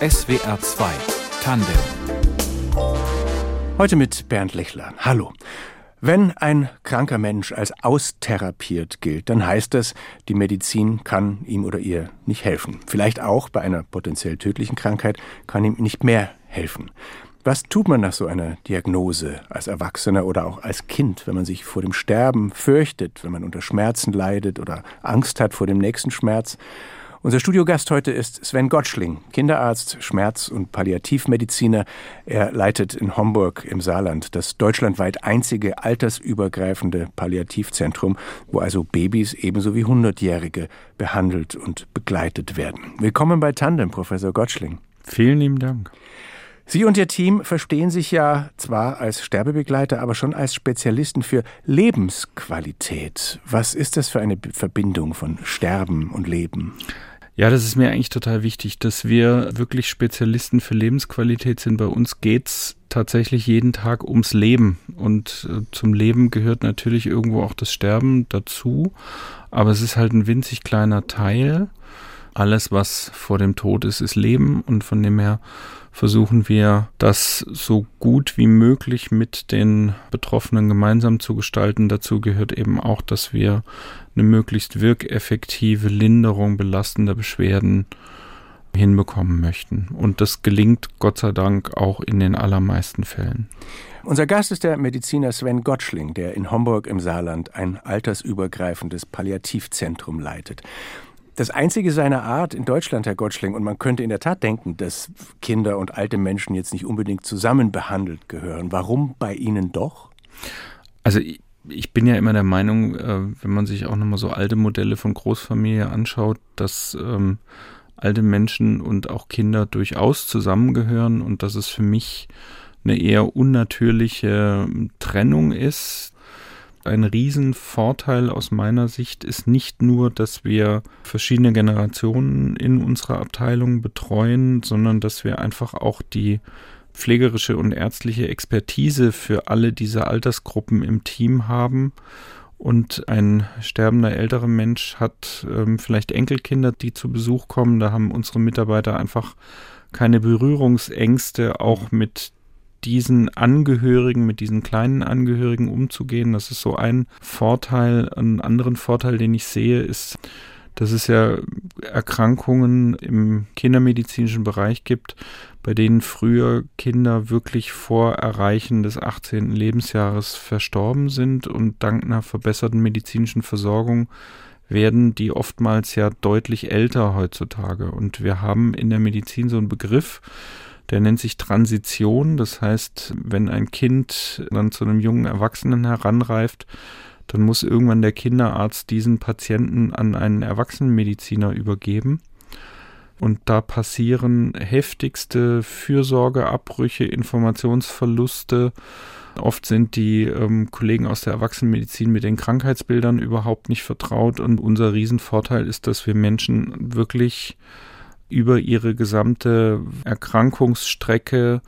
SWR 2 Tandem. Heute mit Bernd Lechler. Hallo. Wenn ein kranker Mensch als austherapiert gilt, dann heißt das, die Medizin kann ihm oder ihr nicht helfen. Vielleicht auch bei einer potenziell tödlichen Krankheit kann ihm nicht mehr helfen. Was tut man nach so einer Diagnose als Erwachsener oder auch als Kind, wenn man sich vor dem Sterben fürchtet, wenn man unter Schmerzen leidet oder Angst hat vor dem nächsten Schmerz? Unser Studiogast heute ist Sven Gottschling, Kinderarzt, Schmerz- und Palliativmediziner. Er leitet in Homburg im Saarland das deutschlandweit einzige altersübergreifende Palliativzentrum, wo also Babys ebenso wie Hundertjährige behandelt und begleitet werden. Willkommen bei Tandem, Professor Gottschling. Vielen lieben Dank. Sie und Ihr Team verstehen sich ja zwar als Sterbebegleiter, aber schon als Spezialisten für Lebensqualität. Was ist das für eine Verbindung von Sterben und Leben? Ja, das ist mir eigentlich total wichtig, dass wir wirklich Spezialisten für Lebensqualität sind. Bei uns geht's tatsächlich jeden Tag ums Leben. Und äh, zum Leben gehört natürlich irgendwo auch das Sterben dazu. Aber es ist halt ein winzig kleiner Teil. Alles, was vor dem Tod ist, ist Leben. Und von dem her versuchen wir, das so gut wie möglich mit den Betroffenen gemeinsam zu gestalten. Dazu gehört eben auch, dass wir eine möglichst wirkeffektive Linderung belastender Beschwerden hinbekommen möchten. Und das gelingt Gott sei Dank auch in den allermeisten Fällen. Unser Gast ist der Mediziner Sven Gottschling, der in Homburg im Saarland ein altersübergreifendes Palliativzentrum leitet das einzige seiner Art in Deutschland, Herr Gottschling. Und man könnte in der Tat denken, dass Kinder und alte Menschen jetzt nicht unbedingt zusammen behandelt gehören. Warum bei Ihnen doch? Also ich bin ja immer der Meinung, äh, wenn man sich auch nochmal so alte Modelle von Großfamilie anschaut, dass ähm, alte Menschen und auch Kinder durchaus zusammengehören und dass es für mich eine eher unnatürliche Trennung ist, ein Riesenvorteil aus meiner Sicht ist nicht nur, dass wir verschiedene Generationen in unserer Abteilung betreuen, sondern dass wir einfach auch die pflegerische und ärztliche Expertise für alle diese Altersgruppen im Team haben. Und ein sterbender älterer Mensch hat ähm, vielleicht Enkelkinder, die zu Besuch kommen. Da haben unsere Mitarbeiter einfach keine Berührungsängste, auch mit diesen Angehörigen, mit diesen kleinen Angehörigen umzugehen. Das ist so ein Vorteil. Einen anderen Vorteil, den ich sehe, ist, dass es ja Erkrankungen im kindermedizinischen Bereich gibt, bei denen früher Kinder wirklich vor Erreichen des 18. Lebensjahres verstorben sind und dank einer verbesserten medizinischen Versorgung werden die oftmals ja deutlich älter heutzutage. Und wir haben in der Medizin so einen Begriff, der nennt sich Transition. Das heißt, wenn ein Kind dann zu einem jungen Erwachsenen heranreift, dann muss irgendwann der Kinderarzt diesen Patienten an einen Erwachsenenmediziner übergeben. Und da passieren heftigste Fürsorgeabbrüche, Informationsverluste. Oft sind die ähm, Kollegen aus der Erwachsenenmedizin mit den Krankheitsbildern überhaupt nicht vertraut. Und unser Riesenvorteil ist, dass wir Menschen wirklich über ihre gesamte Erkrankungsstrecke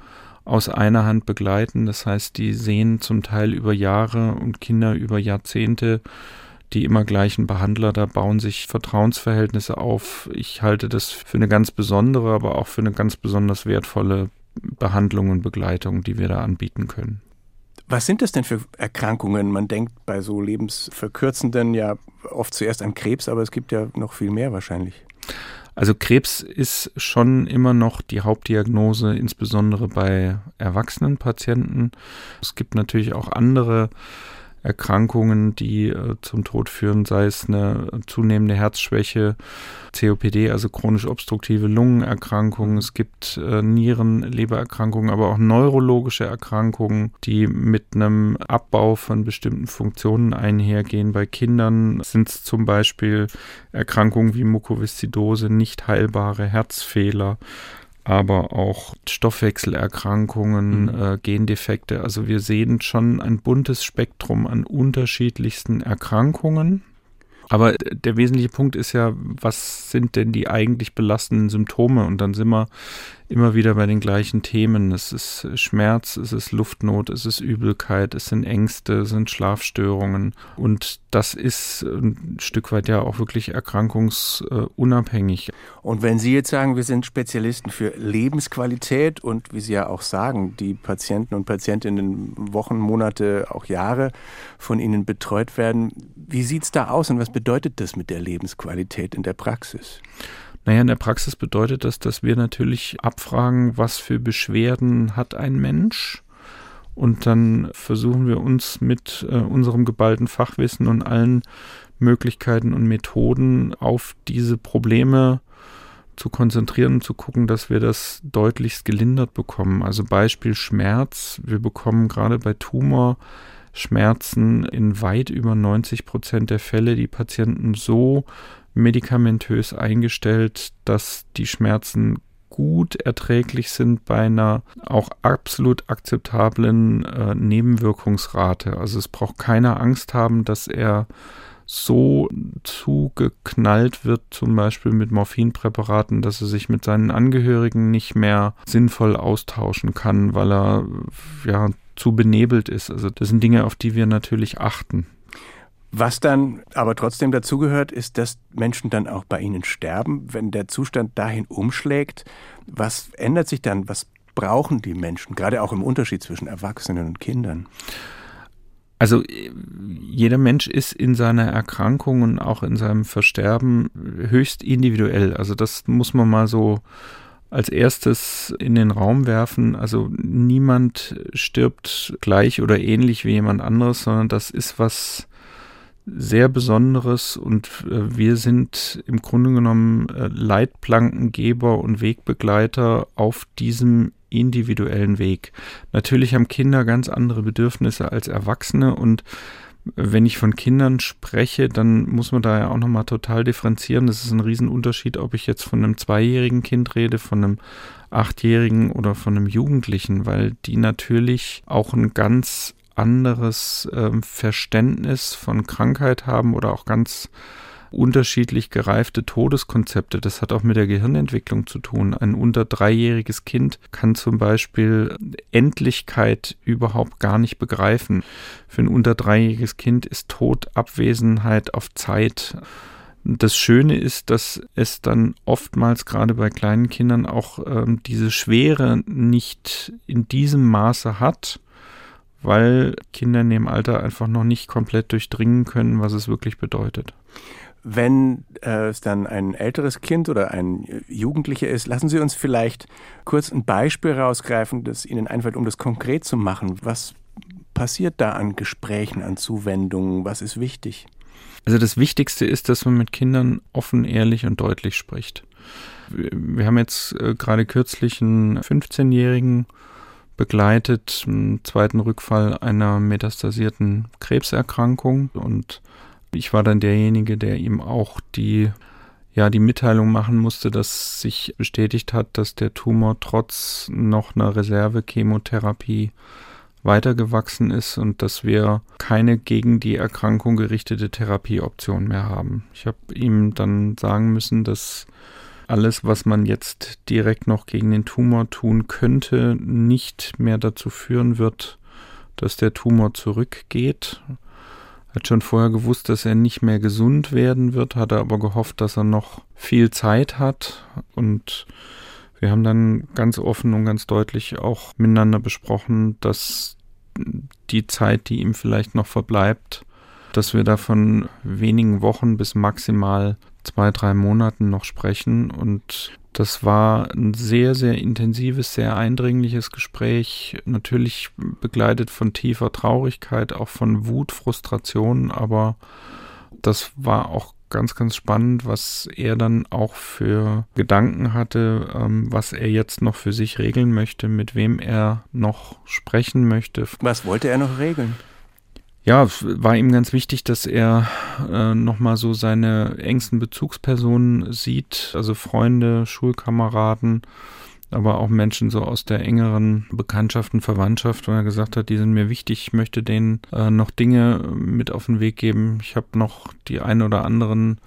aus einer Hand begleiten. Das heißt, die sehen zum Teil über Jahre und Kinder über Jahrzehnte die immer gleichen Behandler, da bauen sich Vertrauensverhältnisse auf. Ich halte das für eine ganz besondere, aber auch für eine ganz besonders wertvolle Behandlung und Begleitung, die wir da anbieten können. Was sind das denn für Erkrankungen? Man denkt bei so lebensverkürzenden ja oft zuerst an Krebs, aber es gibt ja noch viel mehr wahrscheinlich. Also Krebs ist schon immer noch die Hauptdiagnose, insbesondere bei erwachsenen Patienten. Es gibt natürlich auch andere Erkrankungen, die äh, zum Tod führen, sei es eine zunehmende Herzschwäche, COPD, also chronisch obstruktive Lungenerkrankungen. Es gibt äh, Nieren, Lebererkrankungen, aber auch neurologische Erkrankungen, die mit einem Abbau von bestimmten Funktionen einhergehen. Bei Kindern sind es zum Beispiel Erkrankungen wie Mukoviszidose, nicht heilbare Herzfehler aber auch Stoffwechselerkrankungen, mhm. äh, Gendefekte. Also wir sehen schon ein buntes Spektrum an unterschiedlichsten Erkrankungen. Aber der wesentliche Punkt ist ja, was sind denn die eigentlich belastenden Symptome? Und dann sind wir immer wieder bei den gleichen Themen. Es ist Schmerz, es ist Luftnot, es ist Übelkeit, es sind Ängste, es sind Schlafstörungen. Und das ist ein Stück weit ja auch wirklich erkrankungsunabhängig. Und wenn Sie jetzt sagen, wir sind Spezialisten für Lebensqualität und wie Sie ja auch sagen, die Patienten und Patientinnen Wochen, Monate, auch Jahre von Ihnen betreut werden, wie sieht es da aus und was bedeutet das mit der Lebensqualität in der Praxis? Naja, in der Praxis bedeutet das, dass wir natürlich abfragen, was für Beschwerden hat ein Mensch. Und dann versuchen wir uns mit äh, unserem geballten Fachwissen und allen Möglichkeiten und Methoden auf diese Probleme zu konzentrieren und zu gucken, dass wir das deutlichst gelindert bekommen. Also Beispiel Schmerz. Wir bekommen gerade bei Tumorschmerzen in weit über 90 Prozent der Fälle die Patienten so medikamentös eingestellt, dass die Schmerzen gut erträglich sind bei einer auch absolut akzeptablen äh, Nebenwirkungsrate. Also es braucht keiner Angst haben, dass er so zugeknallt wird, zum Beispiel mit Morphinpräparaten, dass er sich mit seinen Angehörigen nicht mehr sinnvoll austauschen kann, weil er ja zu benebelt ist. Also das sind Dinge, auf die wir natürlich achten. Was dann aber trotzdem dazugehört, ist, dass Menschen dann auch bei ihnen sterben, wenn der Zustand dahin umschlägt. Was ändert sich dann? Was brauchen die Menschen, gerade auch im Unterschied zwischen Erwachsenen und Kindern? Also jeder Mensch ist in seiner Erkrankung und auch in seinem Versterben höchst individuell. Also das muss man mal so als erstes in den Raum werfen. Also niemand stirbt gleich oder ähnlich wie jemand anderes, sondern das ist was sehr Besonderes und äh, wir sind im Grunde genommen äh, Leitplankengeber und Wegbegleiter auf diesem individuellen Weg. Natürlich haben Kinder ganz andere Bedürfnisse als Erwachsene und wenn ich von Kindern spreche, dann muss man da ja auch nochmal total differenzieren. Das ist ein Riesenunterschied, ob ich jetzt von einem zweijährigen Kind rede, von einem achtjährigen oder von einem Jugendlichen, weil die natürlich auch ein ganz anderes ähm, Verständnis von Krankheit haben oder auch ganz unterschiedlich gereifte Todeskonzepte. Das hat auch mit der Gehirnentwicklung zu tun. Ein unter dreijähriges Kind kann zum Beispiel Endlichkeit überhaupt gar nicht begreifen. Für ein unter dreijähriges Kind ist Tod Abwesenheit auf Zeit. Das Schöne ist, dass es dann oftmals gerade bei kleinen Kindern auch ähm, diese Schwere nicht in diesem Maße hat, weil Kinder in dem Alter einfach noch nicht komplett durchdringen können, was es wirklich bedeutet. Wenn äh, es dann ein älteres Kind oder ein Jugendlicher ist, lassen Sie uns vielleicht kurz ein Beispiel rausgreifen, das Ihnen einfällt, um das konkret zu machen. Was passiert da an Gesprächen, an Zuwendungen? Was ist wichtig? Also das Wichtigste ist, dass man mit Kindern offen, ehrlich und deutlich spricht. Wir haben jetzt äh, gerade kürzlich einen 15-Jährigen begleitet, einen zweiten Rückfall einer metastasierten Krebserkrankung und ich war dann derjenige, der ihm auch die ja, die Mitteilung machen musste, dass sich bestätigt hat, dass der Tumor trotz noch einer Reserve-Chemotherapie weitergewachsen ist und dass wir keine gegen die Erkrankung gerichtete Therapieoption mehr haben. Ich habe ihm dann sagen müssen, dass alles, was man jetzt direkt noch gegen den Tumor tun könnte, nicht mehr dazu führen wird, dass der Tumor zurückgeht. Er hat schon vorher gewusst, dass er nicht mehr gesund werden wird, hat er aber gehofft, dass er noch viel Zeit hat und wir haben dann ganz offen und ganz deutlich auch miteinander besprochen, dass die Zeit, die ihm vielleicht noch verbleibt, dass wir davon wenigen Wochen bis maximal zwei, drei Monaten noch sprechen. Und das war ein sehr, sehr intensives, sehr eindringliches Gespräch. Natürlich begleitet von tiefer Traurigkeit, auch von Wut, Frustration, aber das war auch ganz, ganz spannend, was er dann auch für Gedanken hatte, ähm, was er jetzt noch für sich regeln möchte, mit wem er noch sprechen möchte. Was wollte er noch regeln? Ja, war ihm ganz wichtig, dass er äh, nochmal so seine engsten Bezugspersonen sieht, also Freunde, Schulkameraden, aber auch Menschen so aus der engeren Bekanntschaften, Verwandtschaft, wo er gesagt hat, die sind mir wichtig, ich möchte denen äh, noch Dinge mit auf den Weg geben. Ich habe noch die ein oder anderen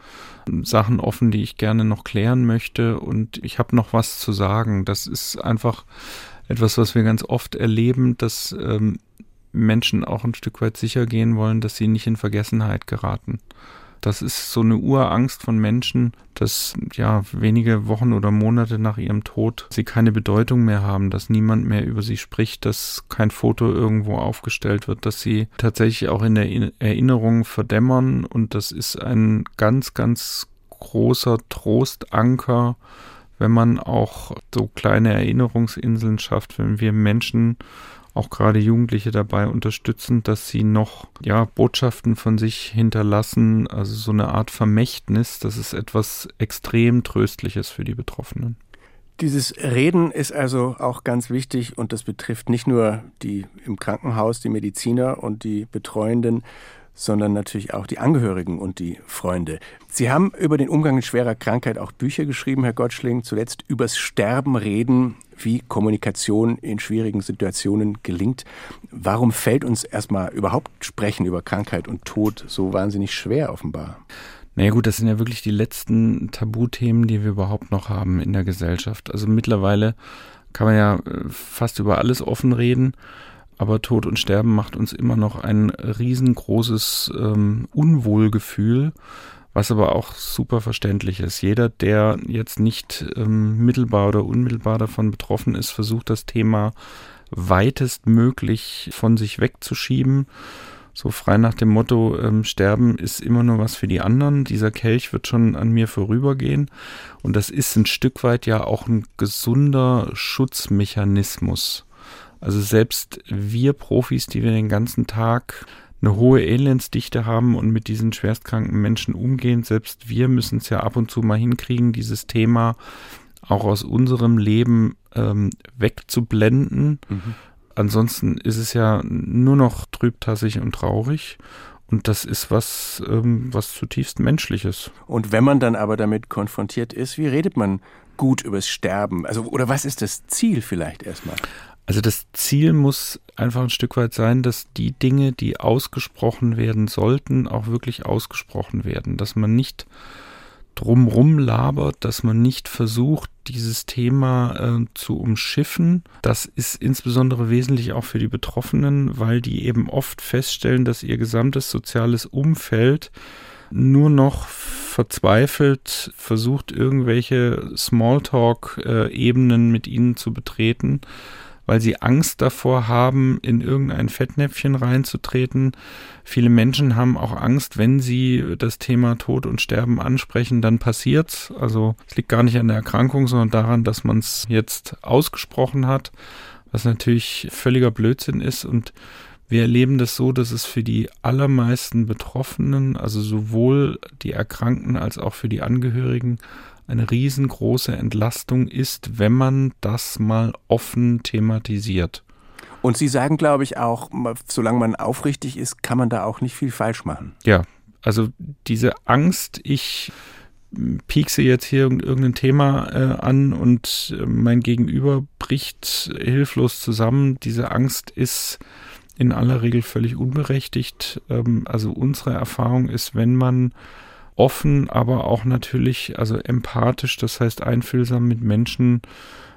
Sachen offen, die ich gerne noch klären möchte und ich habe noch was zu sagen. Das ist einfach etwas, was wir ganz oft erleben, dass ähm, Menschen auch ein Stück weit sicher gehen wollen, dass sie nicht in Vergessenheit geraten. Das ist so eine Urangst von Menschen, dass ja wenige Wochen oder Monate nach ihrem Tod sie keine Bedeutung mehr haben, dass niemand mehr über sie spricht, dass kein Foto irgendwo aufgestellt wird, dass sie tatsächlich auch in der Erinnerung verdämmern und das ist ein ganz, ganz großer Trostanker, wenn man auch so kleine Erinnerungsinseln schafft, wenn wir Menschen auch gerade Jugendliche dabei unterstützen, dass sie noch ja Botschaften von sich hinterlassen, also so eine Art Vermächtnis, das ist etwas extrem tröstliches für die Betroffenen. Dieses Reden ist also auch ganz wichtig und das betrifft nicht nur die im Krankenhaus, die Mediziner und die Betreuenden, sondern natürlich auch die Angehörigen und die Freunde. Sie haben über den Umgang mit schwerer Krankheit auch Bücher geschrieben, Herr Gottschling, zuletzt übers Sterben reden, wie Kommunikation in schwierigen Situationen gelingt. Warum fällt uns erstmal überhaupt Sprechen über Krankheit und Tod so wahnsinnig schwer offenbar? Naja gut, das sind ja wirklich die letzten Tabuthemen, die wir überhaupt noch haben in der Gesellschaft. Also mittlerweile kann man ja äh, fast über alles offen reden aber Tod und Sterben macht uns immer noch ein riesengroßes ähm, Unwohlgefühl, was aber auch super verständlich ist. Jeder, der jetzt nicht ähm, mittelbar oder unmittelbar davon betroffen ist, versucht das Thema weitestmöglich von sich wegzuschieben. So frei nach dem Motto, ähm, Sterben ist immer nur was für die anderen. Dieser Kelch wird schon an mir vorübergehen. Und das ist ein Stück weit ja auch ein gesunder Schutzmechanismus. Also selbst wir Profis, die wir den ganzen Tag eine hohe Elendsdichte haben und mit diesen schwerstkranken Menschen umgehen, selbst wir müssen es ja ab und zu mal hinkriegen, dieses Thema auch aus unserem Leben ähm, wegzublenden. Mhm. Ansonsten ist es ja nur noch trübtassig und traurig. Und das ist was, ähm, was zutiefst Menschliches. Und wenn man dann aber damit konfrontiert ist, wie redet man gut übers Sterben? Also, oder was ist das Ziel vielleicht erstmal? Also das Ziel muss einfach ein Stück weit sein, dass die Dinge, die ausgesprochen werden sollten, auch wirklich ausgesprochen werden. Dass man nicht drumrum labert, dass man nicht versucht, dieses Thema äh, zu umschiffen. Das ist insbesondere wesentlich auch für die Betroffenen, weil die eben oft feststellen, dass ihr gesamtes soziales Umfeld nur noch verzweifelt versucht, irgendwelche Smalltalk-Ebenen äh, mit ihnen zu betreten weil sie Angst davor haben, in irgendein Fettnäpfchen reinzutreten. Viele Menschen haben auch Angst, wenn sie das Thema Tod und Sterben ansprechen, dann passiert's. Also es liegt gar nicht an der Erkrankung, sondern daran, dass man es jetzt ausgesprochen hat, was natürlich völliger Blödsinn ist und wir erleben das so, dass es für die allermeisten Betroffenen, also sowohl die Erkrankten als auch für die Angehörigen, eine riesengroße Entlastung ist, wenn man das mal offen thematisiert. Und Sie sagen, glaube ich, auch, solange man aufrichtig ist, kann man da auch nicht viel falsch machen. Ja, also diese Angst, ich piekse jetzt hier irgendein Thema äh, an und äh, mein Gegenüber bricht hilflos zusammen. Diese Angst ist in aller Regel völlig unberechtigt. Ähm, also unsere Erfahrung ist, wenn man offen, aber auch natürlich, also empathisch, das heißt einfühlsam mit Menschen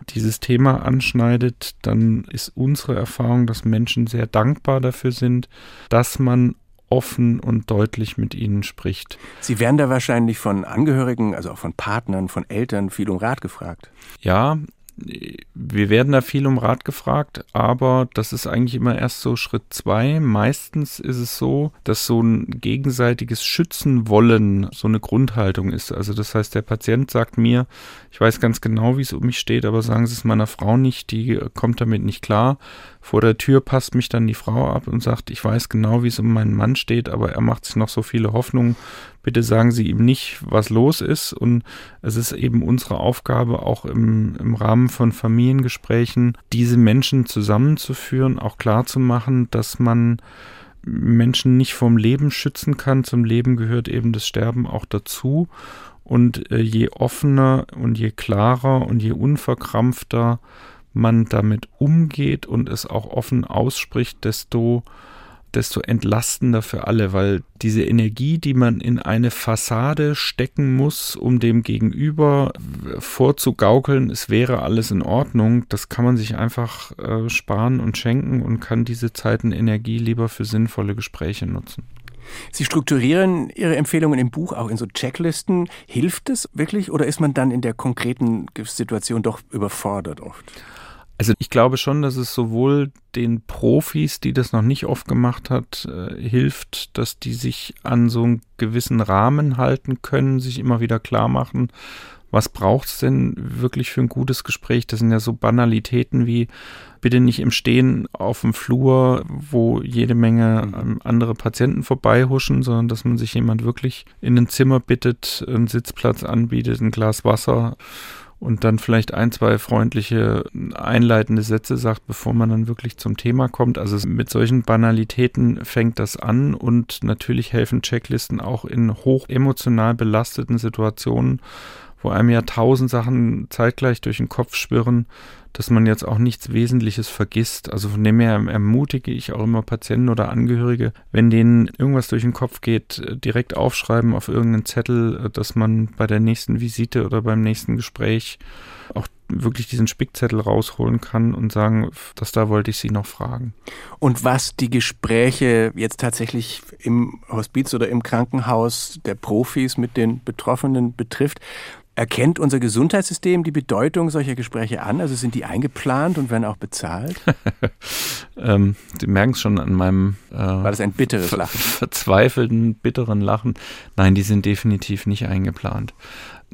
dieses Thema anschneidet, dann ist unsere Erfahrung, dass Menschen sehr dankbar dafür sind, dass man offen und deutlich mit ihnen spricht. Sie werden da wahrscheinlich von Angehörigen, also auch von Partnern, von Eltern viel um Rat gefragt. Ja, wir werden da viel um Rat gefragt, aber das ist eigentlich immer erst so Schritt zwei. Meistens ist es so, dass so ein gegenseitiges Schützen wollen so eine Grundhaltung ist. Also das heißt, der Patient sagt mir, ich weiß ganz genau, wie es um mich steht, aber sagen Sie es meiner Frau nicht, die kommt damit nicht klar. Vor der Tür passt mich dann die Frau ab und sagt, ich weiß genau, wie es um meinen Mann steht, aber er macht sich noch so viele Hoffnungen. Bitte sagen Sie ihm nicht, was los ist. Und es ist eben unsere Aufgabe, auch im, im Rahmen von Familiengesprächen, diese Menschen zusammenzuführen, auch klarzumachen, dass man Menschen nicht vom Leben schützen kann. Zum Leben gehört eben das Sterben auch dazu Und äh, je offener und je klarer und je unverkrampfter man damit umgeht und es auch offen ausspricht, desto desto entlastender für alle, weil diese Energie, die man in eine Fassade stecken muss, um dem Gegenüber vorzugaukeln, es wäre alles in Ordnung, das kann man sich einfach äh, sparen und schenken und kann diese Zeiten Energie lieber für sinnvolle Gespräche nutzen. Sie strukturieren Ihre Empfehlungen im Buch auch in so Checklisten. Hilft es wirklich oder ist man dann in der konkreten Situation doch überfordert oft? Also ich glaube schon, dass es sowohl den Profis, die das noch nicht oft gemacht hat, äh, hilft, dass die sich an so einen gewissen Rahmen halten können, sich immer wieder klar machen, was braucht es denn wirklich für ein gutes Gespräch? Das sind ja so Banalitäten wie bitte nicht im Stehen auf dem Flur, wo jede Menge ähm, andere Patienten vorbeihuschen, sondern dass man sich jemand wirklich in ein Zimmer bittet, einen Sitzplatz anbietet, ein Glas Wasser und dann vielleicht ein, zwei freundliche einleitende Sätze sagt, bevor man dann wirklich zum Thema kommt. Also mit solchen Banalitäten fängt das an und natürlich helfen Checklisten auch in hoch emotional belasteten Situationen, wo einem ja tausend Sachen zeitgleich durch den Kopf schwirren, dass man jetzt auch nichts Wesentliches vergisst. Also von dem her ermutige ich auch immer Patienten oder Angehörige, wenn denen irgendwas durch den Kopf geht, direkt aufschreiben auf irgendeinen Zettel, dass man bei der nächsten Visite oder beim nächsten Gespräch auch wirklich diesen Spickzettel rausholen kann und sagen, dass da wollte ich Sie noch fragen. Und was die Gespräche jetzt tatsächlich im Hospiz oder im Krankenhaus der Profis mit den Betroffenen betrifft, Erkennt unser Gesundheitssystem die Bedeutung solcher Gespräche an? Also sind die eingeplant und werden auch bezahlt? ähm, Sie merken es schon an meinem äh, War das ein bitteres Lachen? verzweifelten, bitteren Lachen. Nein, die sind definitiv nicht eingeplant.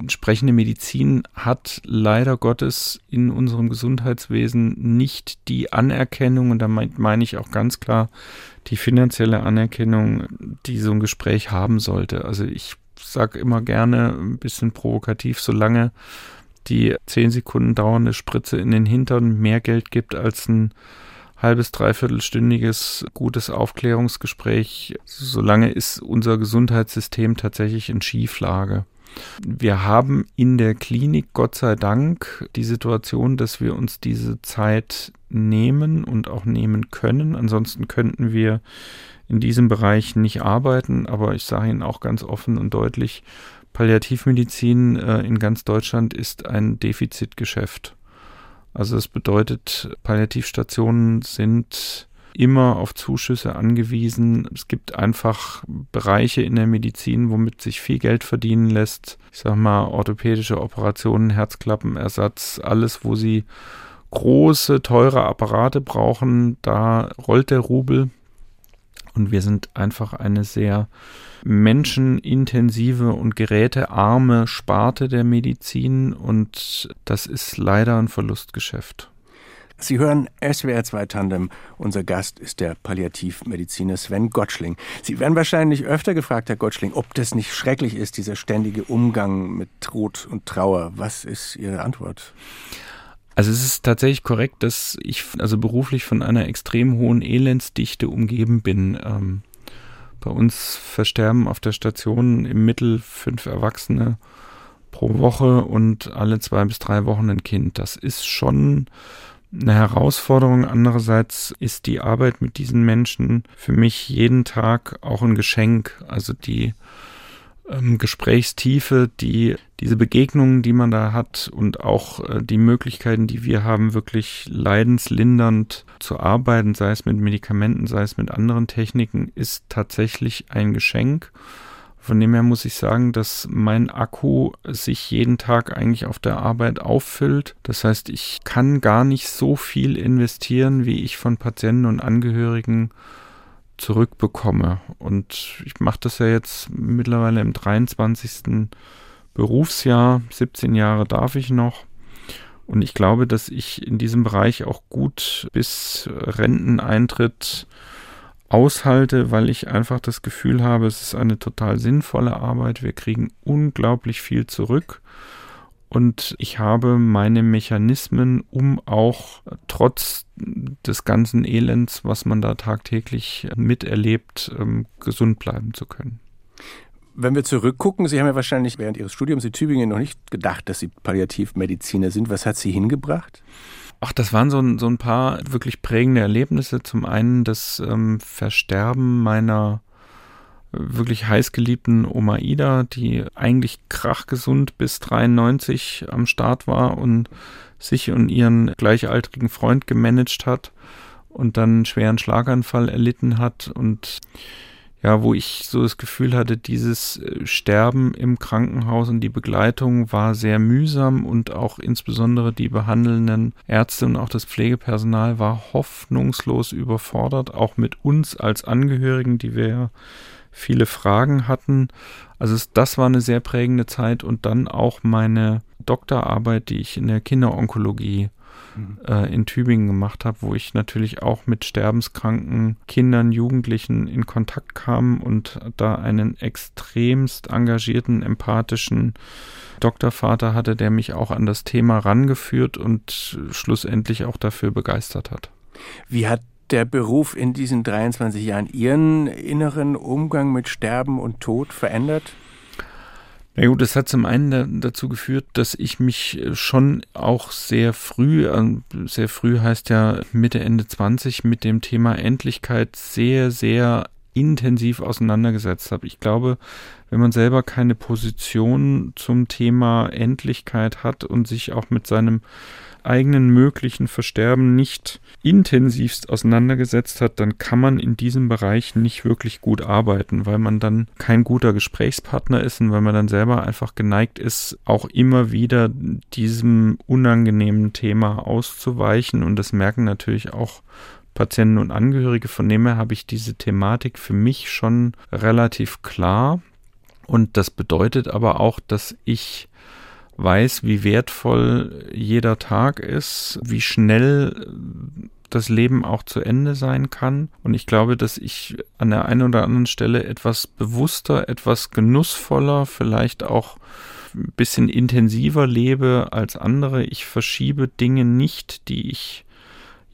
Sprechende Medizin hat leider Gottes in unserem Gesundheitswesen nicht die Anerkennung, und da meine ich auch ganz klar die finanzielle Anerkennung, die so ein Gespräch haben sollte. Also ich sage immer gerne, ein bisschen provokativ, solange die zehn Sekunden dauernde Spritze in den Hintern mehr Geld gibt als ein halbes, dreiviertelstündiges gutes Aufklärungsgespräch, solange ist unser Gesundheitssystem tatsächlich in Schieflage. Wir haben in der Klinik Gott sei Dank die Situation, dass wir uns diese Zeit nehmen und auch nehmen können. Ansonsten könnten wir in diesem Bereich nicht arbeiten, aber ich sage Ihnen auch ganz offen und deutlich, Palliativmedizin äh, in ganz Deutschland ist ein Defizitgeschäft. Also das bedeutet, Palliativstationen sind immer auf Zuschüsse angewiesen. Es gibt einfach Bereiche in der Medizin, womit sich viel Geld verdienen lässt. Ich sage mal, orthopädische Operationen, Herzklappenersatz, alles, wo sie große, teure Apparate brauchen, da rollt der Rubel. Und wir sind einfach eine sehr menschenintensive und gerätearme Sparte der Medizin und das ist leider ein Verlustgeschäft. Sie hören SWR 2 Tandem. Unser Gast ist der Palliativmediziner Sven Gottschling. Sie werden wahrscheinlich öfter gefragt, Herr Gottschling, ob das nicht schrecklich ist, dieser ständige Umgang mit Tod und Trauer. Was ist Ihre Antwort? Also es ist tatsächlich korrekt, dass ich also beruflich von einer extrem hohen Elendsdichte umgeben bin. Ähm, bei uns versterben auf der Station im Mittel fünf Erwachsene pro Woche und alle zwei bis drei Wochen ein Kind. Das ist schon eine Herausforderung. Andererseits ist die Arbeit mit diesen Menschen für mich jeden Tag auch ein Geschenk. Also die ähm, Gesprächstiefe, die diese Begegnungen, die man da hat und auch äh, die Möglichkeiten, die wir haben, wirklich leidenslindernd zu arbeiten, sei es mit Medikamenten, sei es mit anderen Techniken, ist tatsächlich ein Geschenk. Von dem her muss ich sagen, dass mein Akku sich jeden Tag eigentlich auf der Arbeit auffüllt. Das heißt, ich kann gar nicht so viel investieren, wie ich von Patienten und Angehörigen zurückbekomme. Und ich mache das ja jetzt mittlerweile im 23. Berufsjahr, 17 Jahre darf ich noch. Und ich glaube, dass ich in diesem Bereich auch gut bis Renteneintritt aushalte, weil ich einfach das Gefühl habe, es ist eine total sinnvolle Arbeit. Wir kriegen unglaublich viel zurück und ich habe meine Mechanismen, um auch trotz des ganzen Elends, was man da tagtäglich miterlebt, ähm, gesund bleiben zu können. Wenn wir zurückgucken, Sie haben ja wahrscheinlich während Ihres Studiums in Tübingen noch nicht gedacht, dass Sie Palliativmediziner sind. Was hat Sie hingebracht? Ach, das waren so ein, so ein paar wirklich prägende Erlebnisse. Zum einen das ähm, Versterben meiner wirklich heißgeliebten Oma Ida, die eigentlich krachgesund bis 93 am Start war und sich und ihren gleichaltrigen Freund gemanagt hat und dann einen schweren Schlaganfall erlitten hat und ja, wo ich so das Gefühl hatte, dieses äh, Sterben im Krankenhaus und die Begleitung war sehr mühsam und auch insbesondere die behandelnden Ärzte und auch das Pflegepersonal war hoffnungslos überfordert, auch mit uns als Angehörigen, die wir viele Fragen hatten. Also es, das war eine sehr prägende Zeit und dann auch meine Doktorarbeit, die ich in der Kinderonkologie äh, in Tübingen gemacht habe, wo ich natürlich auch mit sterbenskranken Kindern, Jugendlichen in Kontakt kam und da einen extremst engagierten, empathischen Doktorvater hatte, der mich auch an das Thema rangeführt und schlussendlich auch dafür begeistert hat. Wie hat der Beruf in diesen 23 Jahren Ihren inneren Umgang mit Sterben und Tod verändert? Na gut, das hat zum einen dazu geführt, dass ich mich äh, schon auch sehr früh, ähm, sehr früh heißt ja Mitte, Ende 20, mit dem Thema Endlichkeit sehr, sehr intensiv auseinandergesetzt habe. Ich glaube, wenn man selber keine Position zum Thema Endlichkeit hat und sich auch mit seinem eigenen möglichen Versterben nicht intensivst auseinandergesetzt hat, dann kann man in diesem Bereich nicht wirklich gut arbeiten, weil man dann kein guter Gesprächspartner ist und weil man dann selber einfach geneigt ist, auch immer wieder diesem unangenehmen Thema auszuweichen. Und das merken natürlich auch Patienten und Angehörige. Von dem her habe ich diese Thematik für mich schon relativ klar. Und das bedeutet aber auch, dass ich weiß, wie wertvoll jeder Tag ist, wie schnell das Leben auch zu Ende sein kann. Und ich glaube, dass ich an der einen oder anderen Stelle etwas bewusster, etwas genussvoller, vielleicht auch ein bisschen intensiver lebe als andere. Ich verschiebe Dinge nicht, die ich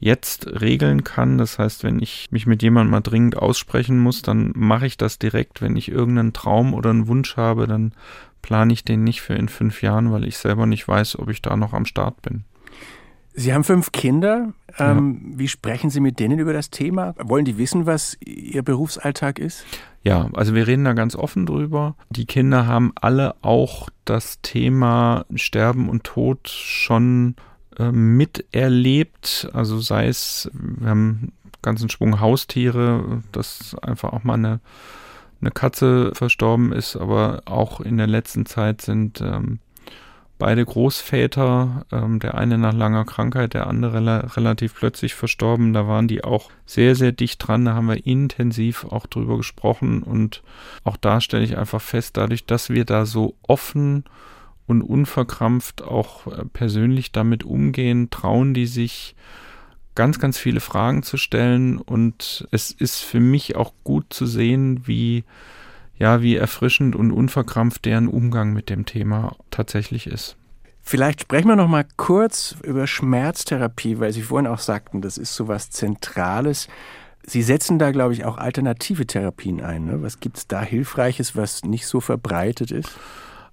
jetzt regeln kann. Das heißt, wenn ich mich mit jemandem mal dringend aussprechen muss, dann mache ich das direkt. Wenn ich irgendeinen Traum oder einen Wunsch habe, dann plane ich den nicht für in fünf Jahren, weil ich selber nicht weiß, ob ich da noch am Start bin. Sie haben fünf Kinder. Ähm, ja. Wie sprechen Sie mit denen über das Thema? Wollen die wissen, was Ihr Berufsalltag ist? Ja, also wir reden da ganz offen drüber. Die Kinder haben alle auch das Thema Sterben und Tod schon äh, miterlebt. Also sei es, wir haben einen ganzen Schwung Haustiere, das einfach auch mal eine eine Katze verstorben ist, aber auch in der letzten Zeit sind ähm, beide Großväter, ähm, der eine nach langer Krankheit, der andere relativ plötzlich verstorben. Da waren die auch sehr, sehr dicht dran. Da haben wir intensiv auch drüber gesprochen und auch da stelle ich einfach fest, dadurch, dass wir da so offen und unverkrampft auch äh, persönlich damit umgehen, trauen die sich ganz, ganz viele Fragen zu stellen und es ist für mich auch gut zu sehen, wie ja, wie erfrischend und unverkrampft deren Umgang mit dem Thema tatsächlich ist. Vielleicht sprechen wir noch mal kurz über Schmerztherapie, weil Sie vorhin auch sagten, das ist so was Zentrales. Sie setzen da, glaube ich, auch alternative Therapien ein. Ne? Was gibt es da Hilfreiches, was nicht so verbreitet ist?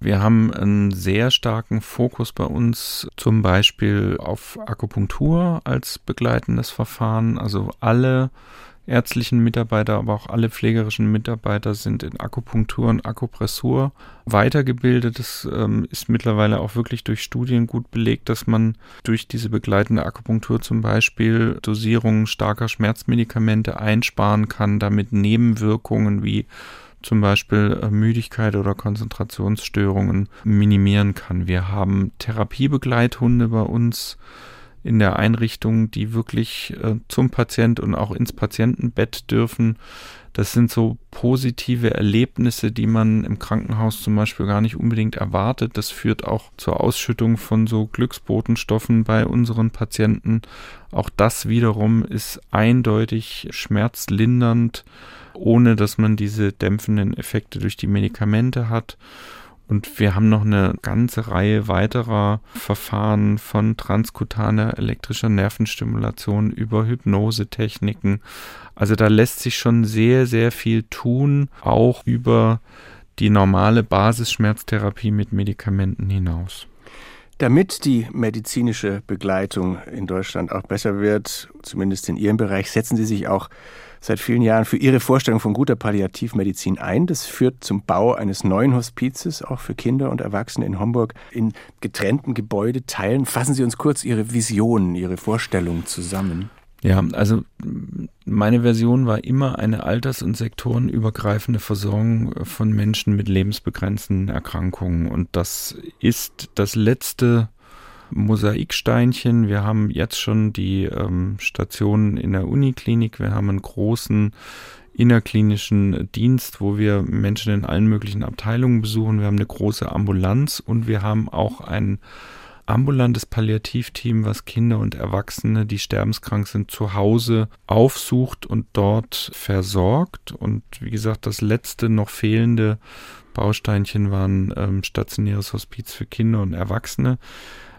Wir haben einen sehr starken Fokus bei uns zum Beispiel auf Akupunktur als begleitendes Verfahren. Also alle ärztlichen Mitarbeiter, aber auch alle pflegerischen Mitarbeiter sind in Akupunktur und Akupressur weitergebildet. Es ähm, ist mittlerweile auch wirklich durch Studien gut belegt, dass man durch diese begleitende Akupunktur zum Beispiel Dosierungen starker Schmerzmedikamente einsparen kann, damit Nebenwirkungen wie zum Beispiel äh, Müdigkeit oder Konzentrationsstörungen minimieren kann. Wir haben Therapiebegleithunde bei uns in der Einrichtung, die wirklich äh, zum Patient und auch ins Patientenbett dürfen. Das sind so positive Erlebnisse, die man im Krankenhaus zum Beispiel gar nicht unbedingt erwartet. Das führt auch zur Ausschüttung von so Glücksbotenstoffen bei unseren Patienten. Auch das wiederum ist eindeutig schmerzlindernd ohne dass man diese dämpfenden Effekte durch die Medikamente hat. Und wir haben noch eine ganze Reihe weiterer Verfahren von transkutaner elektrischer Nervenstimulation über Hypnosetechniken. Also da lässt sich schon sehr, sehr viel tun, auch über die normale Basisschmerztherapie mit Medikamenten hinaus. Damit die medizinische Begleitung in Deutschland auch besser wird, zumindest in Ihrem Bereich, setzen Sie sich auch seit vielen Jahren für Ihre Vorstellung von guter Palliativmedizin ein. Das führt zum Bau eines neuen Hospizes, auch für Kinder und Erwachsene in Homburg, in getrennten Gebäudeteilen. Fassen Sie uns kurz Ihre Visionen, Ihre Vorstellungen zusammen. Ja, also meine Version war immer eine alters- und sektorenübergreifende Versorgung von Menschen mit lebensbegrenzenden Erkrankungen. Und das ist das letzte Mosaiksteinchen. Wir haben jetzt schon die ähm, Stationen in der Uniklinik. Wir haben einen großen innerklinischen Dienst, wo wir Menschen in allen möglichen Abteilungen besuchen. Wir haben eine große Ambulanz und wir haben auch ein ambulantes Palliativteam, was Kinder und Erwachsene, die sterbenskrank sind, zu Hause aufsucht und dort versorgt. Und wie gesagt, das letzte noch fehlende Bausteinchen war ein ähm, stationäres Hospiz für Kinder und Erwachsene.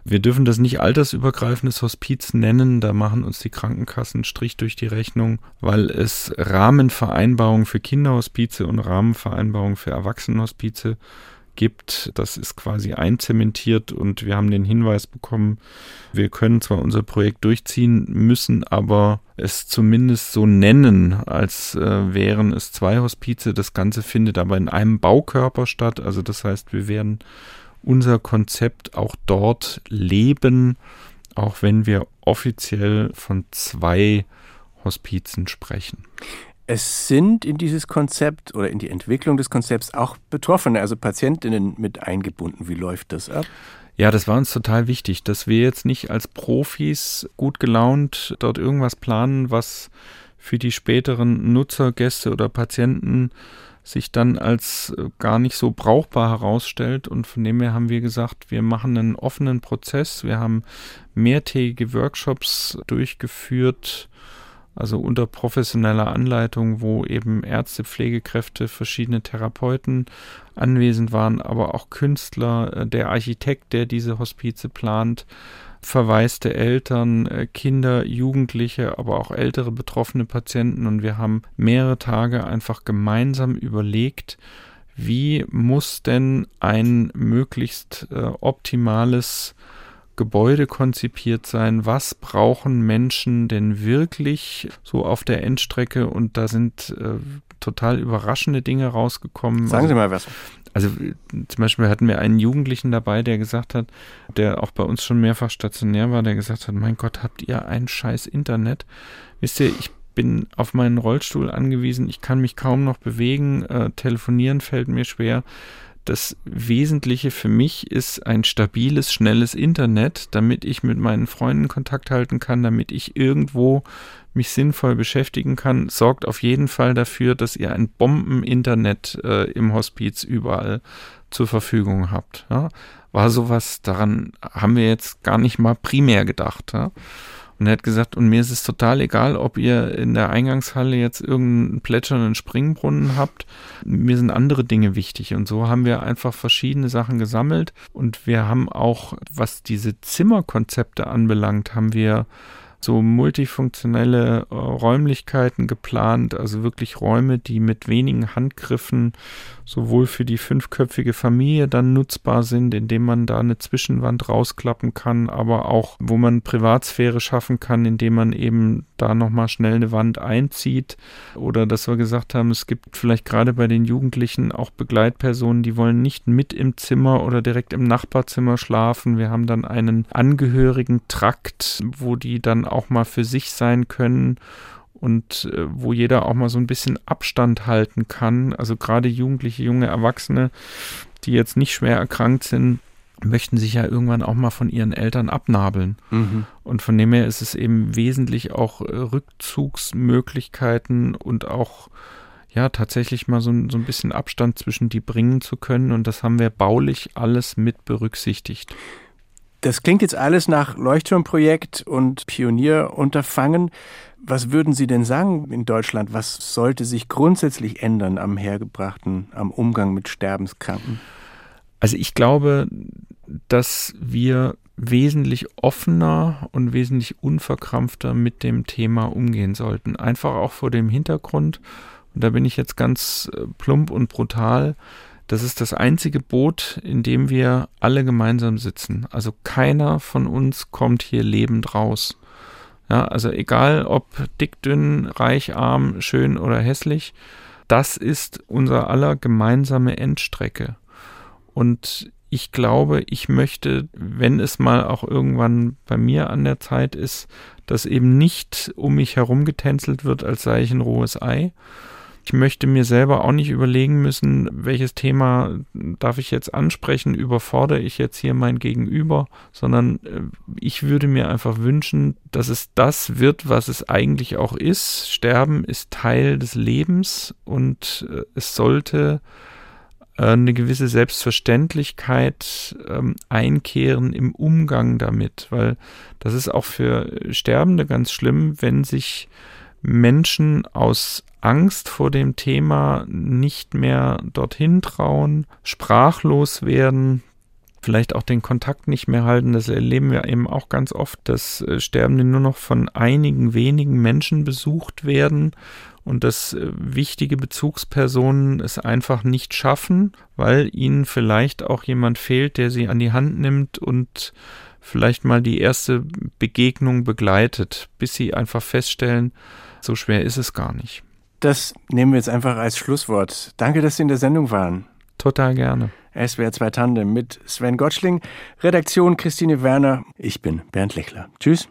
Wir dürfen das nicht altersübergreifendes Hospiz nennen, da machen uns die Krankenkassen Strich durch die Rechnung, weil es Rahmenvereinbarungen für Kinderhospize und Rahmenvereinbarungen für Erwachsenenhospize gibt. Das ist quasi einzementiert und wir haben den Hinweis bekommen, wir können zwar unser Projekt durchziehen, müssen aber es zumindest so nennen, als äh, wären es zwei Hospize. Das Ganze findet aber in einem Baukörper statt. Also das heißt, wir werden unser Konzept auch dort leben, auch wenn wir offiziell von zwei Hospizen sprechen. Es sind in dieses Konzept oder in die Entwicklung des Konzepts auch Betroffene, also Patientinnen mit eingebunden. Wie läuft das ab? Ja, das war uns total wichtig, dass wir jetzt nicht als Profis gut gelaunt dort irgendwas planen, was für die späteren Nutzer, Gäste oder Patienten sich dann als äh, gar nicht so brauchbar herausstellt. Und von dem her haben wir gesagt, wir machen einen offenen Prozess. Wir haben mehrtägige Workshops durchgeführt, also unter professioneller Anleitung, wo eben Ärzte, Pflegekräfte, verschiedene Therapeuten anwesend waren, aber auch Künstler, äh, der Architekt, der diese Hospize plant, verwaiste Eltern, äh, Kinder, Jugendliche, aber auch ältere betroffene Patienten. Und wir haben mehrere Tage einfach gemeinsam überlegt, wie muss denn ein möglichst äh, optimales Gebäude konzipiert sein? Was brauchen Menschen denn wirklich so auf der Endstrecke? Und da sind äh, total überraschende Dinge rausgekommen. Sagen Sie mal was. Also zum Beispiel hatten wir einen Jugendlichen dabei, der gesagt hat, der auch bei uns schon mehrfach stationär war, der gesagt hat, mein Gott, habt ihr ein scheiß Internet? Wisst ihr, ich bin auf meinen Rollstuhl angewiesen, ich kann mich kaum noch bewegen, äh, telefonieren fällt mir schwer das Wesentliche für mich ist ein stabiles, schnelles Internet, damit ich mit meinen Freunden Kontakt halten kann, damit ich irgendwo mich sinnvoll beschäftigen kann, sorgt auf jeden Fall dafür, dass ihr ein Bomben-Internet äh, im Hospiz überall zur Verfügung habt. Ja? War sowas, daran haben wir jetzt gar nicht mal primär gedacht. Ja? Und er hat gesagt, und mir ist es total egal, ob ihr in der Eingangshalle jetzt irgendeinen plätschernden Springbrunnen habt. Mir sind andere Dinge wichtig. Und so haben wir einfach verschiedene Sachen gesammelt. Und wir haben auch, was diese Zimmerkonzepte anbelangt, haben wir so multifunktionelle äh, Räumlichkeiten geplant, also wirklich Räume, die mit wenigen Handgriffen sowohl für die fünfköpfige Familie dann nutzbar sind, indem man da eine Zwischenwand rausklappen kann, aber auch, wo man Privatsphäre schaffen kann, indem man eben da nochmal schnell eine Wand einzieht. Oder dass wir gesagt haben, es gibt vielleicht gerade bei den Jugendlichen auch Begleitpersonen, die wollen nicht mit im Zimmer oder direkt im Nachbarzimmer schlafen. Wir haben dann einen angehörigen Trakt, wo die dann auch mal für sich sein können und äh, wo jeder auch mal so ein bisschen Abstand halten kann. Also gerade Jugendliche, junge Erwachsene, die jetzt nicht schwer erkrankt sind, möchten sich ja irgendwann auch mal von ihren Eltern abnabeln. Mhm. Und von dem her ist es eben wesentlich auch äh, Rückzugsmöglichkeiten und auch ja tatsächlich mal so, so ein bisschen Abstand zwischen die bringen zu können. Und das haben wir baulich alles mit berücksichtigt. Das klingt jetzt alles nach Leuchtturmprojekt und Pionierunterfangen. Was würden Sie denn sagen in Deutschland? Was sollte sich grundsätzlich ändern am Hergebrachten, am Umgang mit Sterbenskranken? Also ich glaube, dass wir wesentlich offener und wesentlich unverkrampfter mit dem Thema umgehen sollten. Einfach auch vor dem Hintergrund, und da bin ich jetzt ganz äh, plump und brutal, das ist das einzige Boot, in dem wir alle gemeinsam sitzen. Also keiner von uns kommt hier lebend raus. Ja, also egal ob dick, dünn, reich, arm, schön oder hässlich, das ist unser aller gemeinsame Endstrecke. Und ich glaube, ich möchte, wenn es mal auch irgendwann bei mir an der Zeit ist, dass eben nicht um mich herum getänzelt wird, als sei ich ein rohes Ei. Ich möchte mir selber auch nicht überlegen müssen, welches Thema darf ich jetzt ansprechen, überfordere ich jetzt hier mein Gegenüber, sondern äh, ich würde mir einfach wünschen, dass es das wird, was es eigentlich auch ist. Sterben ist Teil des Lebens und äh, es sollte äh, eine gewisse Selbstverständlichkeit ähm, einkehren im Umgang damit, weil das ist auch für Sterbende ganz schlimm, wenn sich Menschen aus Angst vor dem Thema nicht mehr dorthin trauen, sprachlos werden, vielleicht auch den Kontakt nicht mehr halten. Das erleben wir eben auch ganz oft, dass äh, Sterbende nur noch von einigen wenigen Menschen besucht werden und dass äh, wichtige Bezugspersonen es einfach nicht schaffen, weil ihnen vielleicht auch jemand fehlt, der sie an die Hand nimmt und vielleicht mal die erste Begegnung begleitet, bis sie einfach feststellen, so schwer ist es gar nicht. Das nehmen wir jetzt einfach als Schlusswort. Danke, dass Sie in der Sendung waren. Total gerne. SWR 2 Tandem mit Sven Gottschling, Redaktion Christine Werner. Ich bin Bernd Lechler. Tschüss.